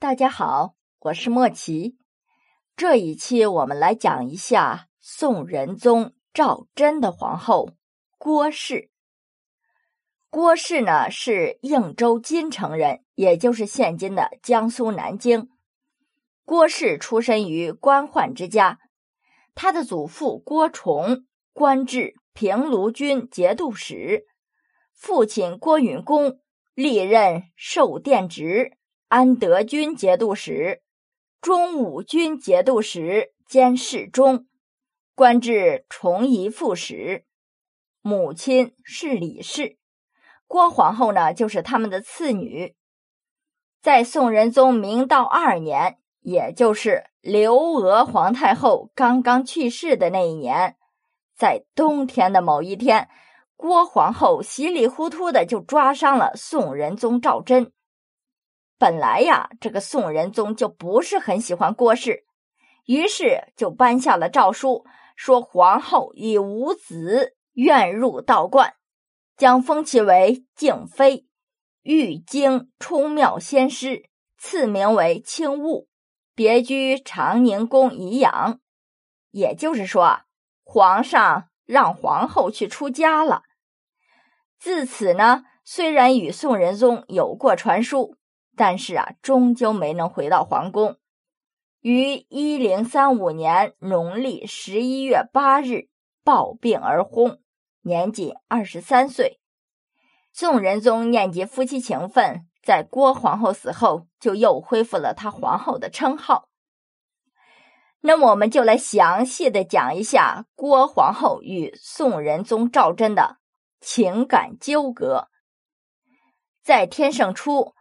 大家好，我是莫奇。这一期我们来讲一下宋仁宗赵祯的皇后郭氏。郭氏呢是应州金城人，也就是现今的江苏南京。郭氏出身于官宦之家，他的祖父郭崇官至平卢军节度使，父亲郭允恭历任寿殿直。安德军节度使、中武军节度使兼侍中，官至崇仪副使。母亲是李氏，郭皇后呢就是他们的次女。在宋仁宗明道二年，也就是刘娥皇太后刚刚去世的那一年，在冬天的某一天，郭皇后稀里糊涂的就抓伤了宋仁宗赵祯。本来呀，这个宋仁宗就不是很喜欢郭氏，于是就颁下了诏书，说皇后已无子，愿入道观，将封其为静妃，玉京出庙仙师，赐名为清雾，别居长宁宫颐养。也就是说，皇上让皇后去出家了。自此呢，虽然与宋仁宗有过传书。但是啊，终究没能回到皇宫。于一零三五年农历十一月八日暴病而薨，年仅二十三岁。宋仁宗念及夫妻情分，在郭皇后死后，就又恢复了他皇后的称号。那么，我们就来详细的讲一下郭皇后与宋仁宗赵祯的情感纠葛。在天圣初。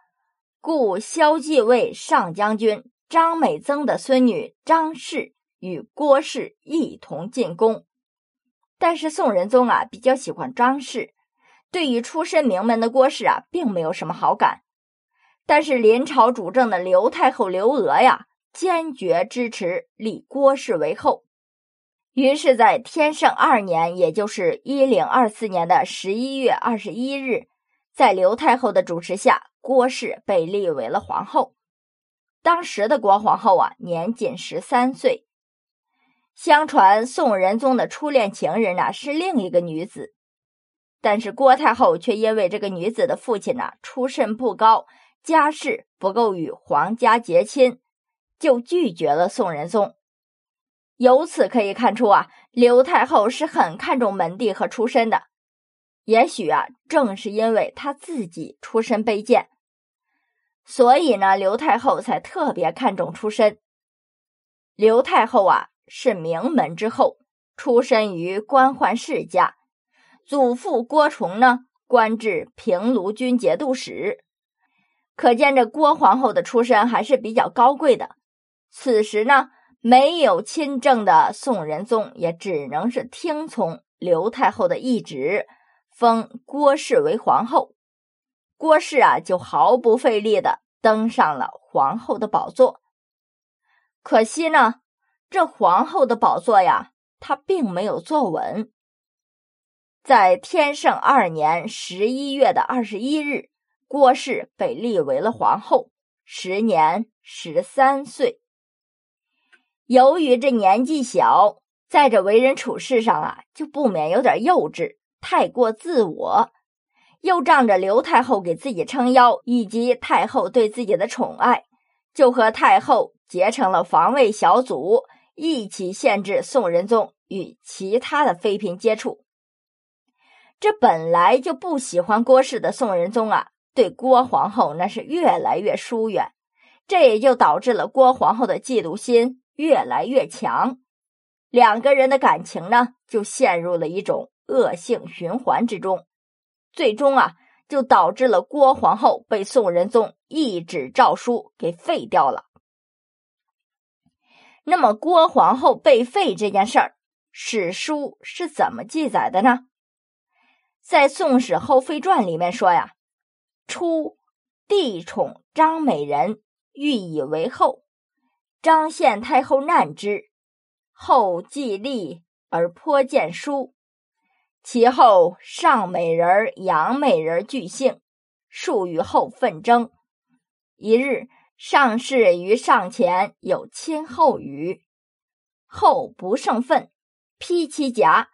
故萧继位上将军张美曾的孙女张氏与郭氏一同进宫，但是宋仁宗啊比较喜欢张氏，对于出身名门的郭氏啊并没有什么好感。但是临朝主政的刘太后刘娥呀坚决支持立郭氏为后，于是，在天圣二年，也就是一零二四年的十一月二十一日，在刘太后的主持下。郭氏被立为了皇后。当时的郭皇后啊，年仅十三岁。相传宋仁宗的初恋情人呢是另一个女子，但是郭太后却因为这个女子的父亲呢出身不高，家世不够与皇家结亲，就拒绝了宋仁宗。由此可以看出啊，刘太后是很看重门第和出身的。也许啊，正是因为他自己出身卑贱，所以呢，刘太后才特别看重出身。刘太后啊，是名门之后，出身于官宦世家，祖父郭崇呢，官至平卢军节度使，可见这郭皇后的出身还是比较高贵的。此时呢，没有亲政的宋仁宗也只能是听从刘太后的懿旨。封郭氏为皇后，郭氏啊就毫不费力的登上了皇后的宝座。可惜呢，这皇后的宝座呀，她并没有坐稳。在天圣二年十一月的二十一日，郭氏被立为了皇后，时年十三岁。由于这年纪小，在这为人处事上啊，就不免有点幼稚。太过自我，又仗着刘太后给自己撑腰，以及太后对自己的宠爱，就和太后结成了防卫小组，一起限制宋仁宗与其他的妃嫔接触。这本来就不喜欢郭氏的宋仁宗啊，对郭皇后那是越来越疏远，这也就导致了郭皇后的嫉妒心越来越强，两个人的感情呢，就陷入了一种。恶性循环之中，最终啊，就导致了郭皇后被宋仁宗一纸诏书给废掉了。那么，郭皇后被废这件事儿，史书是怎么记载的呢？在《宋史后妃传》里面说呀，初，帝宠张美人，欲以为后，张献太后难之，后继立而颇见书。其后，上美人、杨美人俱幸，数与后纷争。一日，上士于上前有亲后语，后不胜愤，披其颊。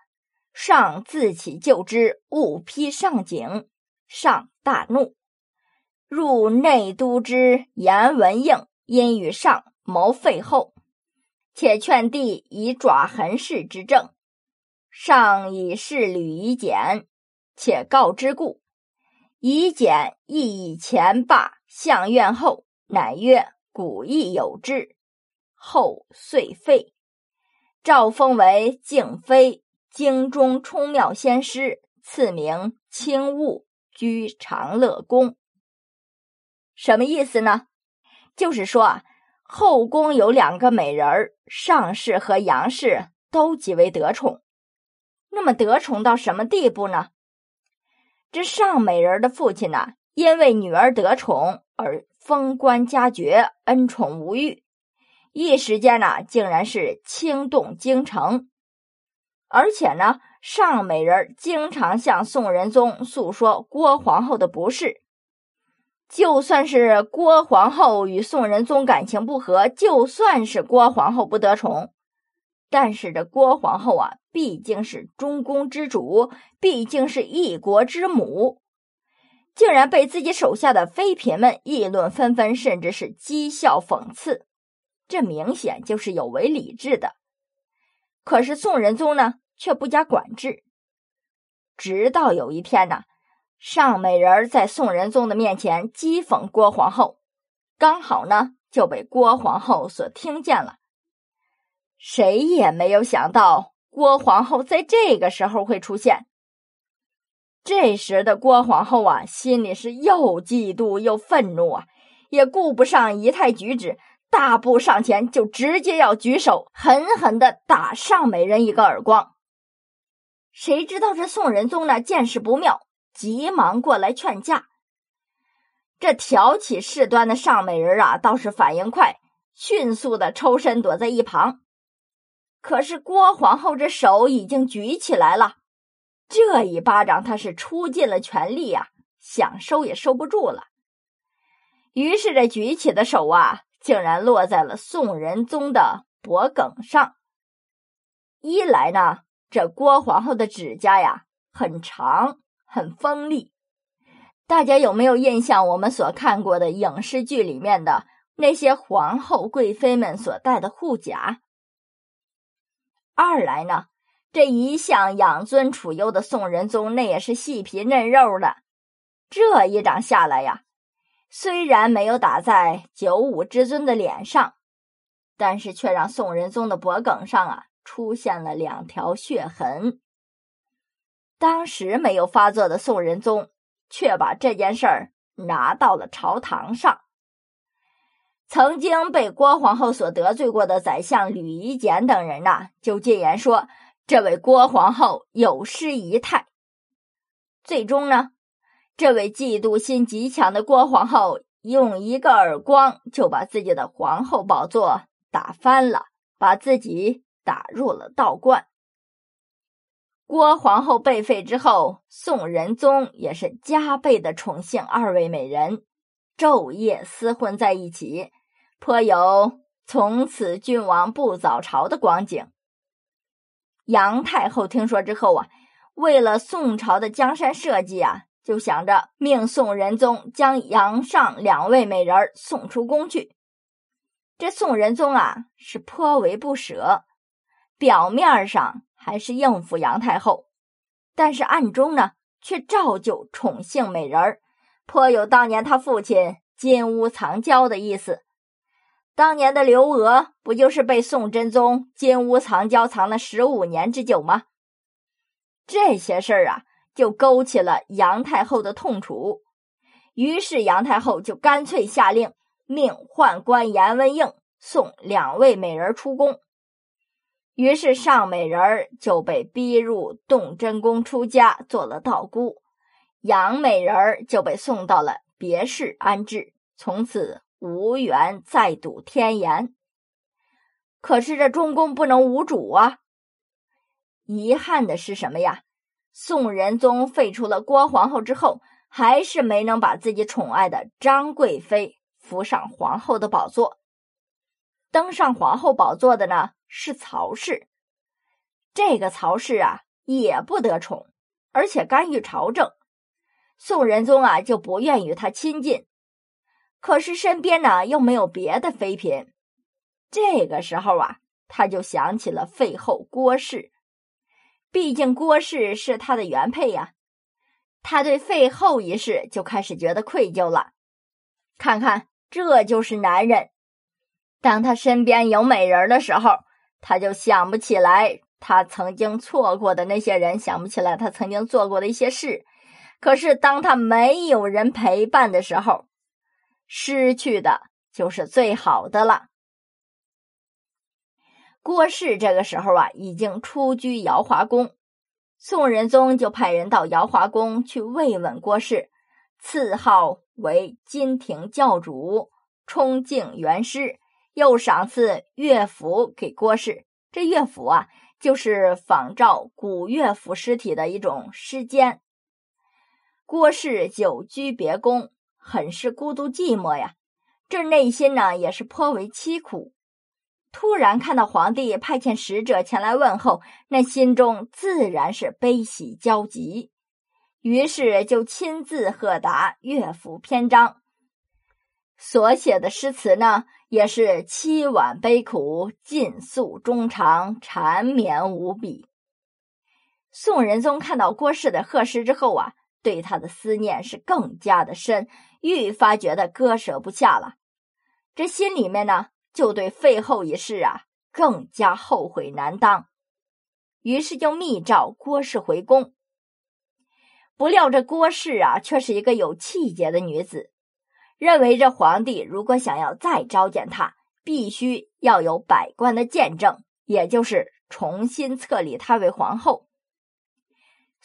上自起救之，误披上颈，上大怒，入内都之颜文应，因与上谋废后，且劝帝以爪痕氏之政。上以事吕夷简，且告之故。夷简亦以前罢相院后，乃曰：“古亦有之。”后遂废。诏封为敬妃。京中充庙仙师，赐名清雾，居长乐宫。什么意思呢？就是说啊，后宫有两个美人儿，上氏和杨氏都极为得宠。那么得宠到什么地步呢？这尚美人的父亲呢，因为女儿得宠而封官加爵，恩宠无欲，一时间呢，竟然是倾动京城。而且呢，尚美人经常向宋仁宗诉说郭皇后的不是。就算是郭皇后与宋仁宗感情不和，就算是郭皇后不得宠，但是这郭皇后啊，毕竟是中宫之主，毕竟是一国之母，竟然被自己手下的妃嫔们议论纷纷，甚至是讥笑讽刺，这明显就是有违礼制的。可是宋仁宗呢？却不加管制，直到有一天呢，尚美人在宋仁宗的面前讥讽郭皇后，刚好呢就被郭皇后所听见了。谁也没有想到郭皇后在这个时候会出现。这时的郭皇后啊，心里是又嫉妒又愤怒啊，也顾不上仪态举止，大步上前就直接要举手狠狠的打尚美人一个耳光。谁知道这宋仁宗呢？见势不妙，急忙过来劝架。这挑起事端的尚美人啊，倒是反应快，迅速的抽身躲在一旁。可是郭皇后这手已经举起来了，这一巴掌她是出尽了全力呀，想收也收不住了。于是这举起的手啊，竟然落在了宋仁宗的脖颈上。一来呢。这郭皇后的指甲呀，很长，很锋利。大家有没有印象？我们所看过的影视剧里面的那些皇后、贵妃们所戴的护甲。二来呢，这一向养尊处优的宋仁宗，那也是细皮嫩肉的。这一掌下来呀，虽然没有打在九五之尊的脸上，但是却让宋仁宗的脖颈上啊。出现了两条血痕。当时没有发作的宋仁宗，却把这件事儿拿到了朝堂上。曾经被郭皇后所得罪过的宰相吕夷简等人呐，就进言说这位郭皇后有失仪态。最终呢，这位嫉妒心极强的郭皇后用一个耳光就把自己的皇后宝座打翻了，把自己。打入了道观。郭皇后被废之后，宋仁宗也是加倍的宠幸二位美人，昼夜厮混在一起，颇有从此君王不早朝的光景。杨太后听说之后啊，为了宋朝的江山社稷啊，就想着命宋仁宗将杨尚两位美人送出宫去。这宋仁宗啊，是颇为不舍。表面上还是应付杨太后，但是暗中呢，却照旧宠幸美人儿，颇有当年他父亲金屋藏娇的意思。当年的刘娥不就是被宋真宗金屋藏娇藏了十五年之久吗？这些事儿啊，就勾起了杨太后的痛楚。于是杨太后就干脆下令，命宦官严文应送两位美人出宫。于是尚美人就被逼入洞真宫出家，做了道姑；杨美人儿就被送到了别室安置，从此无缘再睹天颜。可是这中宫不能无主啊！遗憾的是什么呀？宋仁宗废除了郭皇后之后，还是没能把自己宠爱的张贵妃扶上皇后的宝座。登上皇后宝座的呢是曹氏。这个曹氏啊也不得宠，而且干预朝政。宋仁宗啊就不愿与他亲近，可是身边呢又没有别的妃嫔。这个时候啊，他就想起了废后郭氏，毕竟郭氏是他的原配呀。他对废后一事就开始觉得愧疚了。看看，这就是男人。当他身边有美人的时候，他就想不起来他曾经错过的那些人，想不起来他曾经做过的一些事。可是当他没有人陪伴的时候，失去的就是最好的了。郭氏这个时候啊，已经出居瑶华宫。宋仁宗就派人到瑶华宫去慰问郭氏，赐号为金庭教主、冲敬元师，又赏赐乐府给郭氏。这乐府啊，就是仿照古乐府诗体的一种诗笺。郭氏久居别宫，很是孤独寂寞呀，这内心呢也是颇为凄苦。突然看到皇帝派遣使者前来问候，那心中自然是悲喜交集。于是就亲自贺答乐府篇章，所写的诗词呢，也是凄婉悲苦，尽诉衷肠，缠绵无比。宋仁宗看到郭氏的贺诗之后啊，对他的思念是更加的深，愈发觉得割舍不下了。这心里面呢。就对废后一事啊更加后悔难当，于是就密召郭氏回宫。不料这郭氏啊却是一个有气节的女子，认为这皇帝如果想要再召见她，必须要有百官的见证，也就是重新册立她为皇后。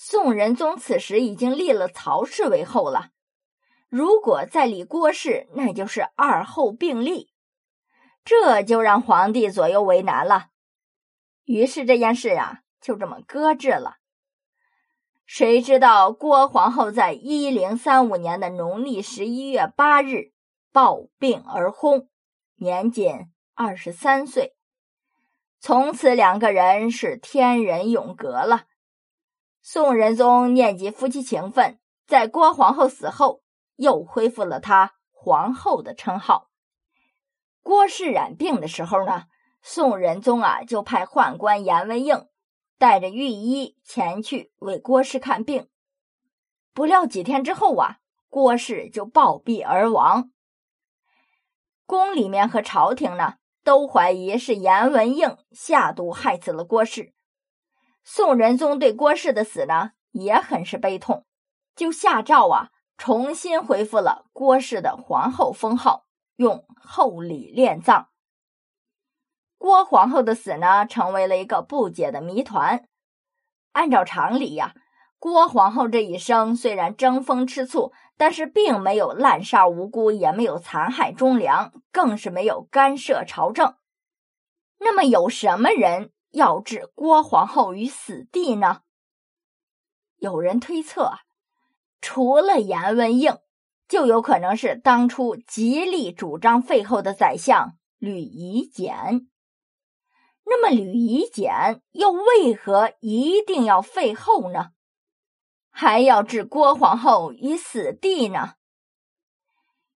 宋仁宗此时已经立了曹氏为后了，如果再立郭氏，那就是二后并立。这就让皇帝左右为难了，于是这件事啊就这么搁置了。谁知道郭皇后在一零三五年的农历十一月八日暴病而薨，年仅二十三岁。从此两个人是天人永隔了。宋仁宗念及夫妻情分，在郭皇后死后又恢复了她皇后的称号。郭氏染病的时候呢，宋仁宗啊就派宦官严文应带着御医前去为郭氏看病。不料几天之后啊，郭氏就暴毙而亡。宫里面和朝廷呢都怀疑是严文应下毒害死了郭氏。宋仁宗对郭氏的死呢也很是悲痛，就下诏啊重新恢复了郭氏的皇后封号。用厚礼殓葬。郭皇后的死呢，成为了一个不解的谜团。按照常理呀，郭皇后这一生虽然争风吃醋，但是并没有滥杀无辜，也没有残害忠良，更是没有干涉朝政。那么，有什么人要置郭皇后于死地呢？有人推测，除了严文应。就有可能是当初极力主张废后的宰相吕夷简。那么吕夷简又为何一定要废后呢？还要置郭皇后于死地呢？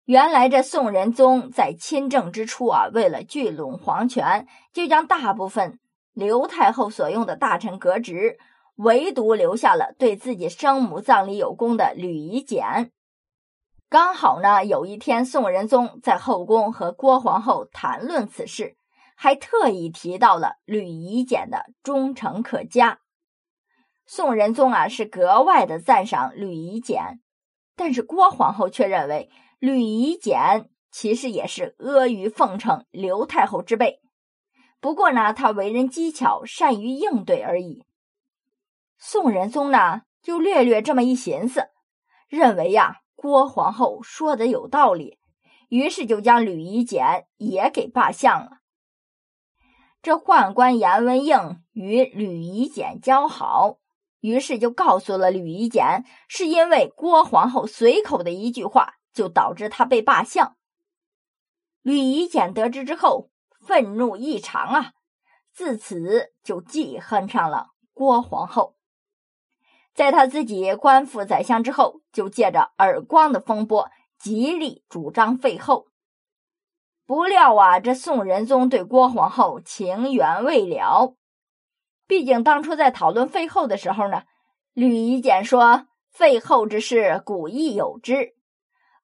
原来这宋仁宗在亲政之初啊，为了聚拢皇权，就将大部分刘太后所用的大臣革职，唯独留下了对自己生母葬礼有功的吕夷简。刚好呢，有一天宋仁宗在后宫和郭皇后谈论此事，还特意提到了吕夷简的忠诚可嘉。宋仁宗啊是格外的赞赏吕夷简，但是郭皇后却认为吕夷简其实也是阿谀奉承刘太后之辈，不过呢，他为人机巧，善于应对而已。宋仁宗呢就略略这么一寻思，认为呀。郭皇后说的有道理，于是就将吕夷简也给罢相了。这宦官严文应与吕夷简交好，于是就告诉了吕夷简，是因为郭皇后随口的一句话，就导致他被罢相。吕夷简得知之后，愤怒异常啊，自此就记恨上了郭皇后。在他自己官复宰相之后，就借着耳光的风波，极力主张废后。不料啊，这宋仁宗对郭皇后情缘未了。毕竟当初在讨论废后的时候呢，吕夷简说废后之事古亦有之。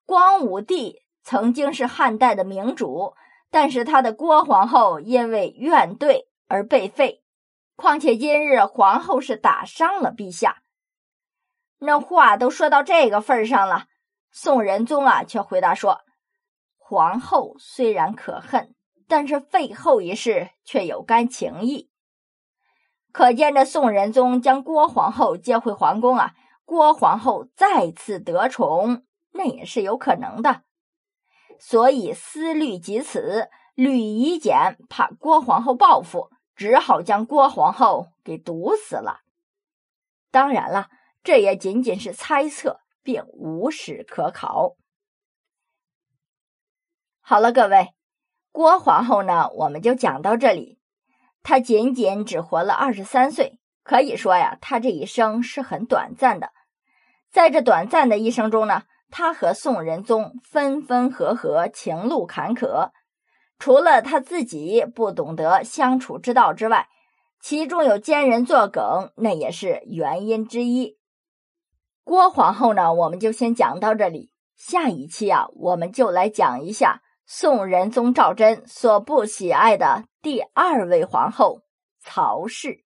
光武帝曾经是汉代的明主，但是他的郭皇后因为怨怼而被废。况且今日皇后是打伤了陛下。那话都说到这个份上了，宋仁宗啊，却回答说：“皇后虽然可恨，但是废后一事却有干情义。”可见这宋仁宗将郭皇后接回皇宫啊，郭皇后再次得宠，那也是有可能的。所以思虑及此，吕夷简怕郭皇后报复，只好将郭皇后给毒死了。当然了。这也仅仅是猜测，并无史可考。好了，各位，郭皇后呢，我们就讲到这里。她仅仅只活了二十三岁，可以说呀，她这一生是很短暂的。在这短暂的一生中呢，他和宋仁宗分分合合，情路坎坷。除了他自己不懂得相处之道之外，其中有奸人作梗，那也是原因之一。郭皇后呢，我们就先讲到这里。下一期啊，我们就来讲一下宋仁宗赵祯所不喜爱的第二位皇后曹氏。